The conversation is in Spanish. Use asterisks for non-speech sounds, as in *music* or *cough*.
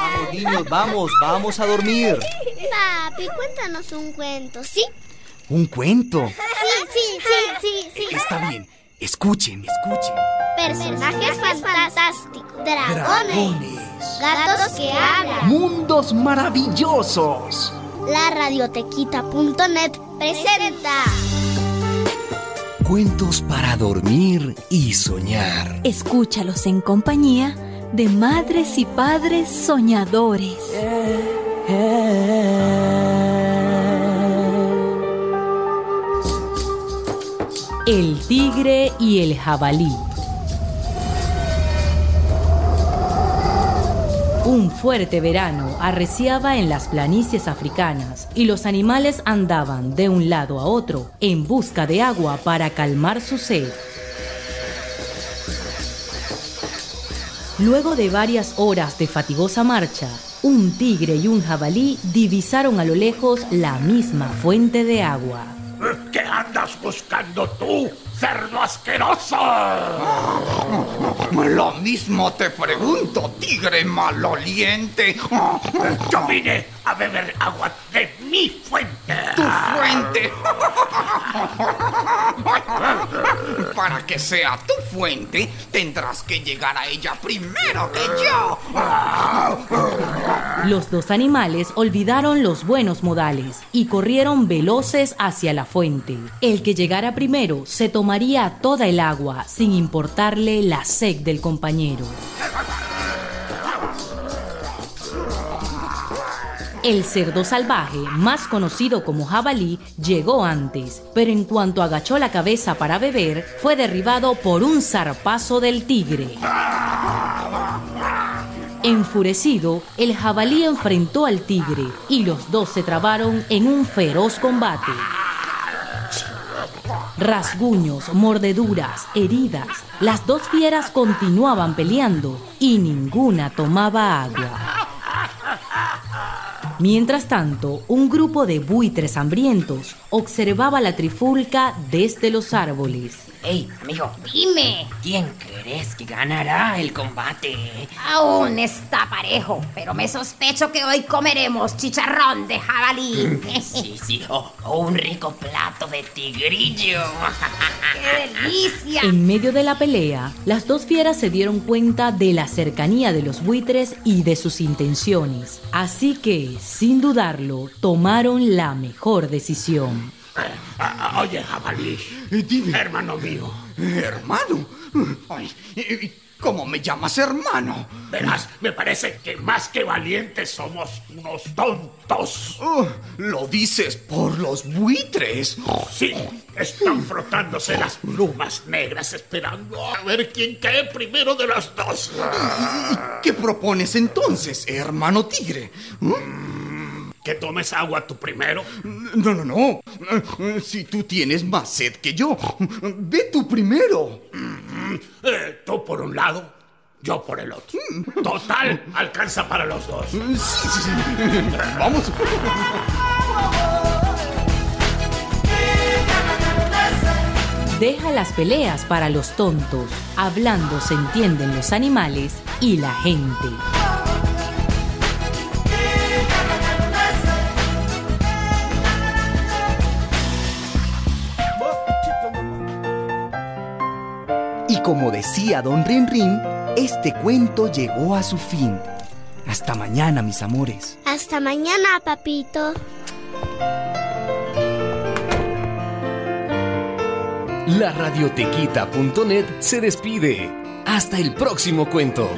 Vamos, niños, vamos, vamos a dormir. Papi, cuéntanos un cuento, ¿sí? ¿Un cuento? Sí, sí, sí, sí, sí. Está bien. Escuchen, escuchen. Personajes fantásticos. Dragones. Dragones. Gatos que hablan. Mundos maravillosos. La radiotequita.net presenta. Cuentos para dormir y soñar. Escúchalos en compañía de madres y padres soñadores. El tigre y el jabalí. Un fuerte verano arreciaba en las planicies africanas y los animales andaban de un lado a otro en busca de agua para calmar su sed. Luego de varias horas de fatigosa marcha, un tigre y un jabalí divisaron a lo lejos la misma fuente de agua. ¿Qué andas buscando tú, cerdo asqueroso? Lo mismo te pregunto, tigre maloliente. Yo vine a beber agua de mi fuente. Tu fuente. *laughs* Para que sea tu fuente, tendrás que llegar a ella primero que yo. Los dos animales olvidaron los buenos modales y corrieron veloces hacia la fuente. El que llegara primero se tomaría toda el agua sin importarle la sed del compañero. El cerdo salvaje, más conocido como jabalí, llegó antes, pero en cuanto agachó la cabeza para beber, fue derribado por un zarpazo del tigre. Enfurecido, el jabalí enfrentó al tigre y los dos se trabaron en un feroz combate. Rasguños, mordeduras, heridas. Las dos fieras continuaban peleando y ninguna tomaba agua. Mientras tanto, un grupo de buitres hambrientos observaba la trifulca desde los árboles. Ey, amigo, Dime, ¿quién crees que ganará el combate? aún está parejo, pero me sospecho que hoy comeremos chicharrón de jabalí. *laughs* Sí, sí, o, o un rico plato de tigrillo. *laughs* ¡Qué delicia! En medio de la pelea, las dos fieras se dieron cuenta de la cercanía de los buitres y de sus intenciones. Así que, sin dudarlo, tomaron la mejor decisión. Ah, Oye, jabalí. Dime. Hermano mío. Hermano. Ay, ¿y ¿Cómo me llamas hermano? Verás, me parece que más que valientes somos unos tontos. Oh, lo dices por los buitres. Sí, están frotándose las plumas negras esperando a ver quién cae primero de los dos. ¿Qué propones entonces, hermano tigre? Que tomes agua tú primero. No, no, no. Si tú tienes más sed que yo, ve tú primero. Eh, tú por un lado, yo por el otro. Total, alcanza para los dos. Sí, sí, sí. Vamos. Deja las peleas para los tontos. Hablando se entienden los animales y la gente. Como decía don Rin Rin, este cuento llegó a su fin. Hasta mañana, mis amores. Hasta mañana, papito. La radiotequita.net se despide. Hasta el próximo cuento.